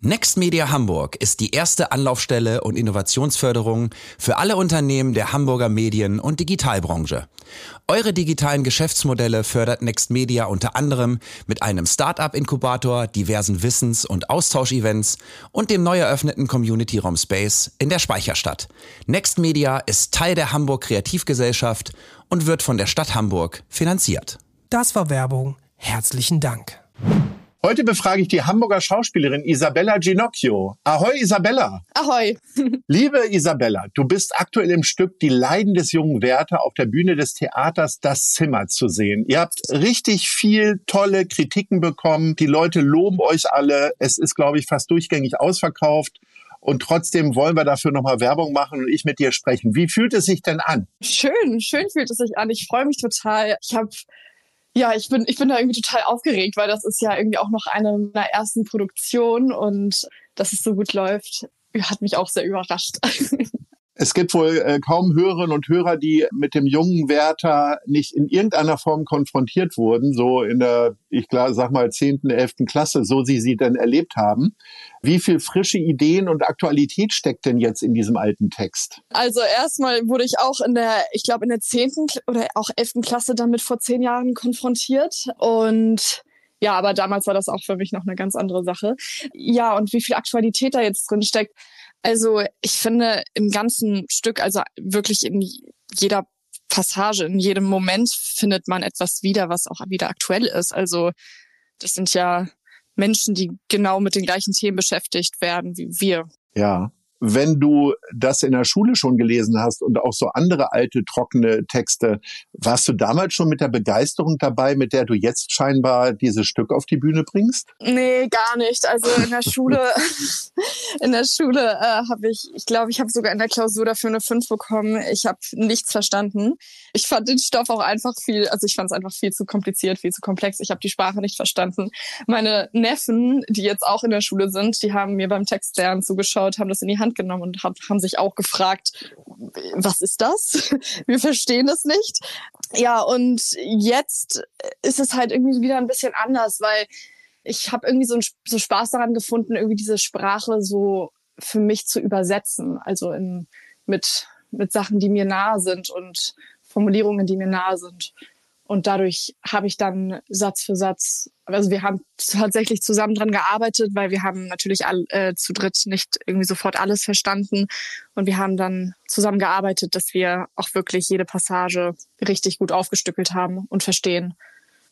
Next Media Hamburg ist die erste Anlaufstelle und Innovationsförderung für alle Unternehmen der Hamburger Medien- und Digitalbranche. Eure digitalen Geschäftsmodelle fördert Next Media unter anderem mit einem Startup-Inkubator, diversen Wissens- und Austauschevents und dem neu eröffneten Community-Raum Space in der Speicherstadt. Next Media ist Teil der Hamburg Kreativgesellschaft und wird von der Stadt Hamburg finanziert. Das war Werbung. Herzlichen Dank. Heute befrage ich die Hamburger Schauspielerin Isabella Ginocchio. Ahoi Isabella. Ahoi. Liebe Isabella, du bist aktuell im Stück Die Leiden des jungen Werther auf der Bühne des Theaters Das Zimmer zu sehen. Ihr habt richtig viel tolle Kritiken bekommen. Die Leute loben euch alle. Es ist, glaube ich, fast durchgängig ausverkauft. Und trotzdem wollen wir dafür nochmal Werbung machen und ich mit dir sprechen. Wie fühlt es sich denn an? Schön, schön fühlt es sich an. Ich freue mich total. Ich habe ja, ich bin, ich bin da irgendwie total aufgeregt, weil das ist ja irgendwie auch noch eine meiner ersten Produktionen und dass es so gut läuft, hat mich auch sehr überrascht. Es gibt wohl äh, kaum Hörerinnen und Hörer, die mit dem jungen Werther nicht in irgendeiner Form konfrontiert wurden, so in der, ich sag mal, zehnten, elften Klasse, so sie sie denn erlebt haben. Wie viel frische Ideen und Aktualität steckt denn jetzt in diesem alten Text? Also erstmal wurde ich auch in der, ich glaube in der zehnten oder auch elften Klasse damit vor zehn Jahren konfrontiert und ja, aber damals war das auch für mich noch eine ganz andere Sache. Ja, und wie viel Aktualität da jetzt drin steckt. Also ich finde im ganzen Stück, also wirklich in jeder Passage, in jedem Moment findet man etwas wieder, was auch wieder aktuell ist. Also das sind ja Menschen, die genau mit den gleichen Themen beschäftigt werden wie wir. Ja wenn du das in der Schule schon gelesen hast und auch so andere alte, trockene Texte, warst du damals schon mit der Begeisterung dabei, mit der du jetzt scheinbar dieses Stück auf die Bühne bringst? Nee, gar nicht. Also in der Schule, in der Schule äh, habe ich, ich glaube, ich habe sogar in der Klausur dafür eine 5 bekommen. Ich habe nichts verstanden. Ich fand den Stoff auch einfach viel, also ich fand es einfach viel zu kompliziert, viel zu komplex. Ich habe die Sprache nicht verstanden. Meine Neffen, die jetzt auch in der Schule sind, die haben mir beim Textlernen zugeschaut, haben das in die Hand Hand genommen und hab, haben sich auch gefragt, was ist das? Wir verstehen es nicht. Ja, und jetzt ist es halt irgendwie wieder ein bisschen anders, weil ich habe irgendwie so, ein, so Spaß daran gefunden, irgendwie diese Sprache so für mich zu übersetzen. Also in, mit, mit Sachen, die mir nahe sind und Formulierungen, die mir nahe sind. Und dadurch habe ich dann Satz für Satz, also wir haben tatsächlich zusammen dran gearbeitet, weil wir haben natürlich all, äh, zu dritt nicht irgendwie sofort alles verstanden. Und wir haben dann zusammen gearbeitet, dass wir auch wirklich jede Passage richtig gut aufgestückelt haben und verstehen.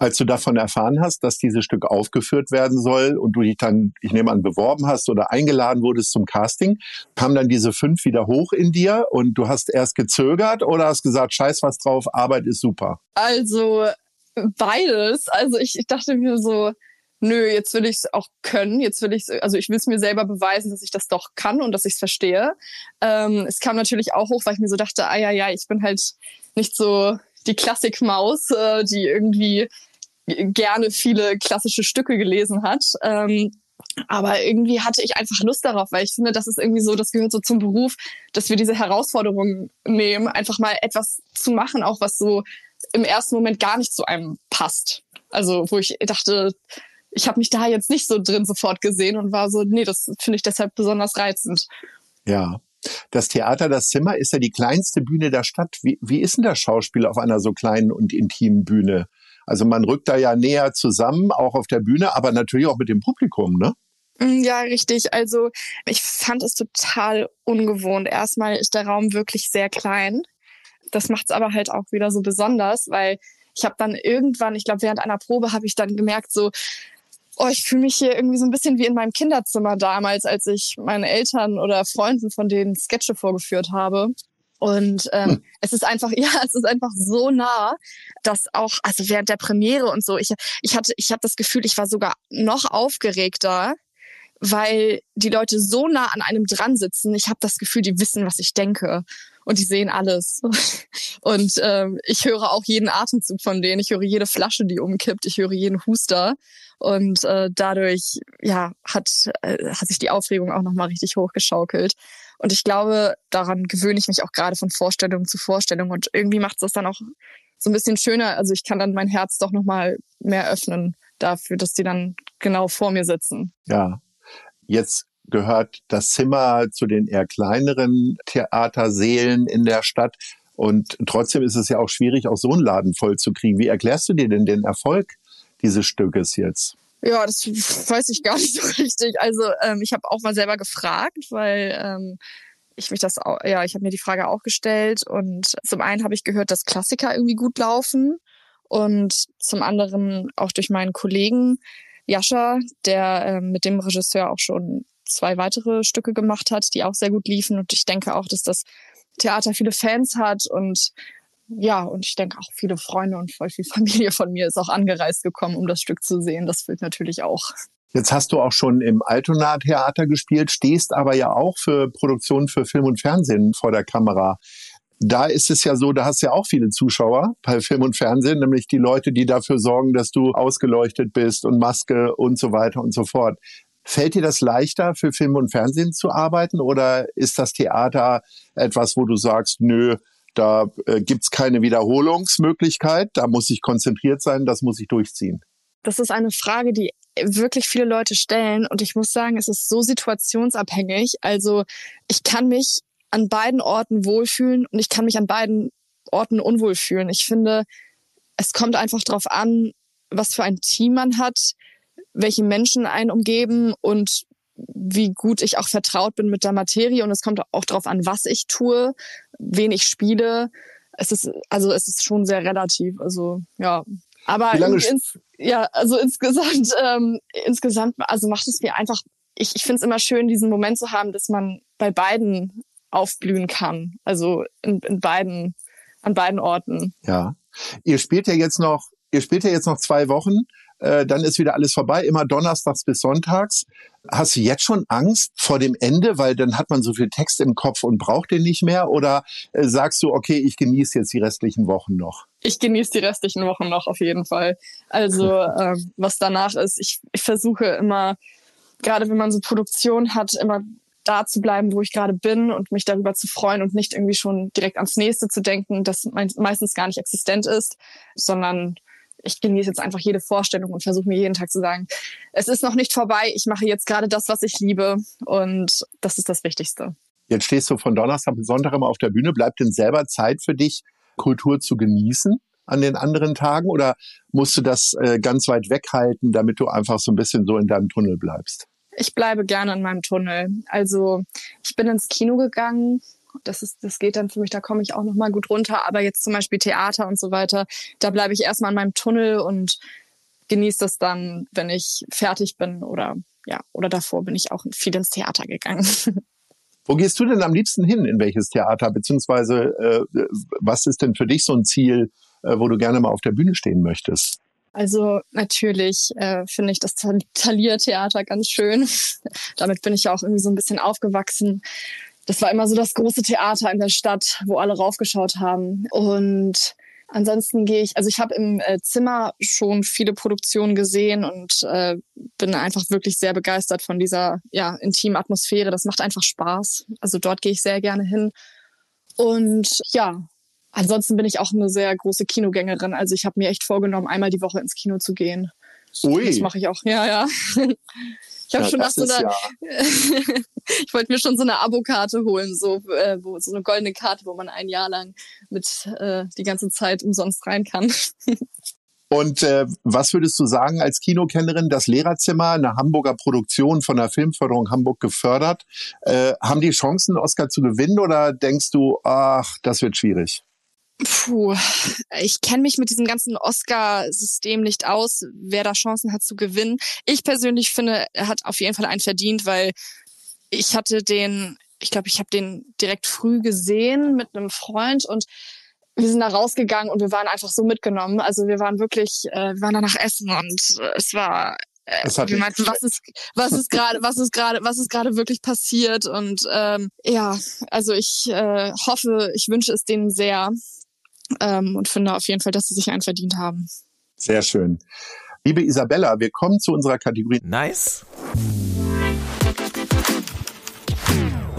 Als du davon erfahren hast, dass dieses Stück aufgeführt werden soll und du dich dann, ich nehme an, beworben hast oder eingeladen wurdest zum Casting, kam dann diese fünf wieder hoch in dir und du hast erst gezögert oder hast gesagt, scheiß was drauf, Arbeit ist super? Also beides. Also ich, ich dachte mir so, nö, jetzt will ich es auch können, jetzt will ich also ich will es mir selber beweisen, dass ich das doch kann und dass ich es verstehe. Ähm, es kam natürlich auch hoch, weil ich mir so dachte, ah ja, ja, ich bin halt nicht so die Klassikmaus, äh, die irgendwie gerne viele klassische Stücke gelesen hat. Ähm, aber irgendwie hatte ich einfach Lust darauf, weil ich finde, das ist irgendwie so, das gehört so zum Beruf, dass wir diese Herausforderung nehmen, einfach mal etwas zu machen, auch was so im ersten Moment gar nicht zu einem passt. Also wo ich dachte, ich habe mich da jetzt nicht so drin sofort gesehen und war so, nee, das finde ich deshalb besonders reizend. Ja. Das Theater, das Zimmer ist ja die kleinste Bühne der Stadt. Wie, wie ist denn das Schauspiel auf einer so kleinen und intimen Bühne? Also man rückt da ja näher zusammen, auch auf der Bühne, aber natürlich auch mit dem Publikum, ne? Mm, ja, richtig. Also ich fand es total ungewohnt. Erstmal ist der Raum wirklich sehr klein. Das macht es aber halt auch wieder so besonders, weil ich habe dann irgendwann, ich glaube während einer Probe habe ich dann gemerkt, so, oh, ich fühle mich hier irgendwie so ein bisschen wie in meinem Kinderzimmer damals, als ich meinen Eltern oder Freunden von denen Sketche vorgeführt habe. Und ähm, hm. es ist einfach, ja, es ist einfach so nah, dass auch, also während der Premiere und so, ich, ich hatte, ich habe das Gefühl, ich war sogar noch aufgeregter, weil die Leute so nah an einem dran sitzen. Ich habe das Gefühl, die wissen, was ich denke und die sehen alles. Und ähm, ich höre auch jeden Atemzug von denen. Ich höre jede Flasche, die umkippt. Ich höre jeden Huster. Und äh, dadurch ja hat äh, hat sich die Aufregung auch noch mal richtig hochgeschaukelt. Und ich glaube, daran gewöhne ich mich auch gerade von Vorstellung zu Vorstellung. Und irgendwie macht es das dann auch so ein bisschen schöner. Also ich kann dann mein Herz doch noch mal mehr öffnen dafür, dass die dann genau vor mir sitzen. Ja, jetzt gehört das Zimmer zu den eher kleineren Theaterseelen in der Stadt. Und trotzdem ist es ja auch schwierig, auch so einen Laden voll zu kriegen. Wie erklärst du dir denn den Erfolg dieses Stückes jetzt? Ja, das weiß ich gar nicht so richtig. Also ähm, ich habe auch mal selber gefragt, weil ähm, ich mich das auch, ja, ich habe mir die Frage auch gestellt und zum einen habe ich gehört, dass Klassiker irgendwie gut laufen und zum anderen auch durch meinen Kollegen Jascha, der ähm, mit dem Regisseur auch schon zwei weitere Stücke gemacht hat, die auch sehr gut liefen und ich denke auch, dass das Theater viele Fans hat und ja, und ich denke auch viele Freunde und voll viel Familie von mir ist auch angereist gekommen, um das Stück zu sehen. Das fehlt natürlich auch. Jetzt hast du auch schon im Altona Theater gespielt, stehst aber ja auch für Produktionen für Film und Fernsehen vor der Kamera. Da ist es ja so, da hast du ja auch viele Zuschauer bei Film und Fernsehen, nämlich die Leute, die dafür sorgen, dass du ausgeleuchtet bist und Maske und so weiter und so fort. Fällt dir das leichter, für Film und Fernsehen zu arbeiten oder ist das Theater etwas, wo du sagst, nö, da äh, gibt's keine Wiederholungsmöglichkeit, da muss ich konzentriert sein, das muss ich durchziehen? Das ist eine Frage, die wirklich viele Leute stellen. Und ich muss sagen, es ist so situationsabhängig. Also ich kann mich an beiden Orten wohlfühlen und ich kann mich an beiden Orten unwohl fühlen. Ich finde, es kommt einfach darauf an, was für ein Team man hat, welche Menschen einen umgeben und wie gut ich auch vertraut bin mit der Materie. Und es kommt auch darauf an, was ich tue, wen ich spiele. Es ist, also es ist schon sehr relativ. Also ja. Aber ins, ja, also insgesamt, ähm, insgesamt, also macht es mir einfach, ich, ich finde es immer schön, diesen Moment zu haben, dass man bei beiden aufblühen kann. Also in, in beiden, an beiden Orten. Ja. Ihr spielt ja jetzt noch, ihr spielt ja jetzt noch zwei Wochen äh, dann ist wieder alles vorbei, immer donnerstags bis sonntags. Hast du jetzt schon Angst vor dem Ende, weil dann hat man so viel Text im Kopf und braucht den nicht mehr? Oder äh, sagst du, okay, ich genieße jetzt die restlichen Wochen noch? Ich genieße die restlichen Wochen noch auf jeden Fall. Also ähm, was danach ist, ich, ich versuche immer, gerade wenn man so Produktion hat, immer da zu bleiben, wo ich gerade bin und mich darüber zu freuen und nicht irgendwie schon direkt ans nächste zu denken, das meistens gar nicht existent ist, sondern ich genieße jetzt einfach jede Vorstellung und versuche mir jeden Tag zu sagen, es ist noch nicht vorbei, ich mache jetzt gerade das, was ich liebe und das ist das Wichtigste. Jetzt stehst du von Donnerstag bis Sonntag immer auf der Bühne. Bleibt denn selber Zeit für dich, Kultur zu genießen an den anderen Tagen oder musst du das äh, ganz weit weghalten, damit du einfach so ein bisschen so in deinem Tunnel bleibst? Ich bleibe gerne in meinem Tunnel. Also ich bin ins Kino gegangen das ist, das geht dann für mich, da komme ich auch noch mal gut runter. Aber jetzt zum Beispiel Theater und so weiter, da bleibe ich erstmal in meinem Tunnel und genieße das dann, wenn ich fertig bin oder ja, oder davor bin ich auch viel ins Theater gegangen. Wo gehst du denn am liebsten hin? In welches Theater? Beziehungsweise äh, was ist denn für dich so ein Ziel, äh, wo du gerne mal auf der Bühne stehen möchtest? Also natürlich äh, finde ich das Thalia-Theater ganz schön. Damit bin ich ja auch irgendwie so ein bisschen aufgewachsen das war immer so das große Theater in der Stadt, wo alle raufgeschaut haben. Und ansonsten gehe ich, also ich habe im äh, Zimmer schon viele Produktionen gesehen und äh, bin einfach wirklich sehr begeistert von dieser ja, intimen Atmosphäre. Das macht einfach Spaß. Also dort gehe ich sehr gerne hin. Und ja, ansonsten bin ich auch eine sehr große Kinogängerin. Also ich habe mir echt vorgenommen, einmal die Woche ins Kino zu gehen. Ui. Das mache ich auch, ja, ja. Ich habe ja, schon nach so einer, ja. ich wollte mir schon so eine Abokarte holen, so, äh, wo, so eine goldene Karte, wo man ein Jahr lang mit äh, die ganze Zeit umsonst rein kann. Und äh, was würdest du sagen als Kinokennerin? Das Lehrerzimmer, eine Hamburger Produktion von der Filmförderung Hamburg gefördert. Äh, haben die Chancen, Oscar zu gewinnen oder denkst du, ach, das wird schwierig? Puh, ich kenne mich mit diesem ganzen Oscar-System nicht aus, wer da Chancen hat zu gewinnen. Ich persönlich finde, er hat auf jeden Fall einen verdient, weil ich hatte den, ich glaube, ich habe den direkt früh gesehen mit einem Freund und wir sind da rausgegangen und wir waren einfach so mitgenommen. Also wir waren wirklich, äh, wir waren danach essen und es war äh, wir meinten, was ist, was ist gerade, was ist gerade, was ist gerade wirklich passiert und ähm, ja, also ich äh, hoffe, ich wünsche es denen sehr ähm, und finde auf jeden Fall, dass sie sich einen verdient haben. Sehr schön. Liebe Isabella, wir kommen zu unserer Kategorie. Nice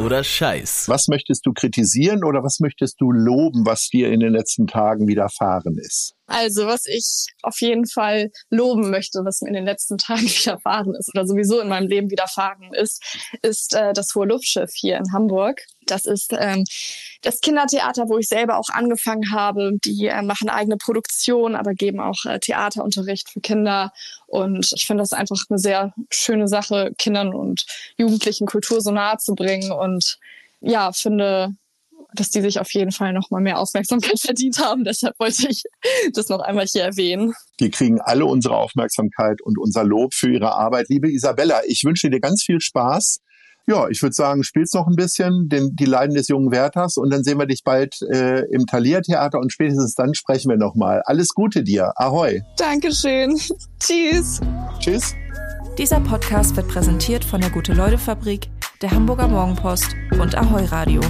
oder Scheiß? Was möchtest du kritisieren oder was möchtest du loben, was dir in den letzten Tagen widerfahren ist? Also, was ich auf jeden Fall loben möchte, was mir in den letzten Tagen widerfahren ist oder sowieso in meinem Leben widerfahren ist, ist äh, das Hohe Luftschiff hier in Hamburg. Das ist ähm, das Kindertheater, wo ich selber auch angefangen habe. Die äh, machen eigene Produktion, aber geben auch äh, Theaterunterricht für Kinder. Und ich finde das einfach eine sehr schöne Sache, Kindern und Jugendlichen Kultur so nahe zu bringen. Und ja, finde dass die sich auf jeden Fall noch mal mehr Aufmerksamkeit verdient haben. Deshalb wollte ich das noch einmal hier erwähnen. Die kriegen alle unsere Aufmerksamkeit und unser Lob für ihre Arbeit. Liebe Isabella, ich wünsche dir ganz viel Spaß. Ja, ich würde sagen, spielst noch ein bisschen den, die Leiden des jungen Werthers und dann sehen wir dich bald äh, im Thalia-Theater und spätestens dann sprechen wir nochmal. Alles Gute dir. Ahoi. Dankeschön. Tschüss. Tschüss. Dieser Podcast wird präsentiert von der Gute-Leute-Fabrik, der Hamburger Morgenpost und Ahoi Radio.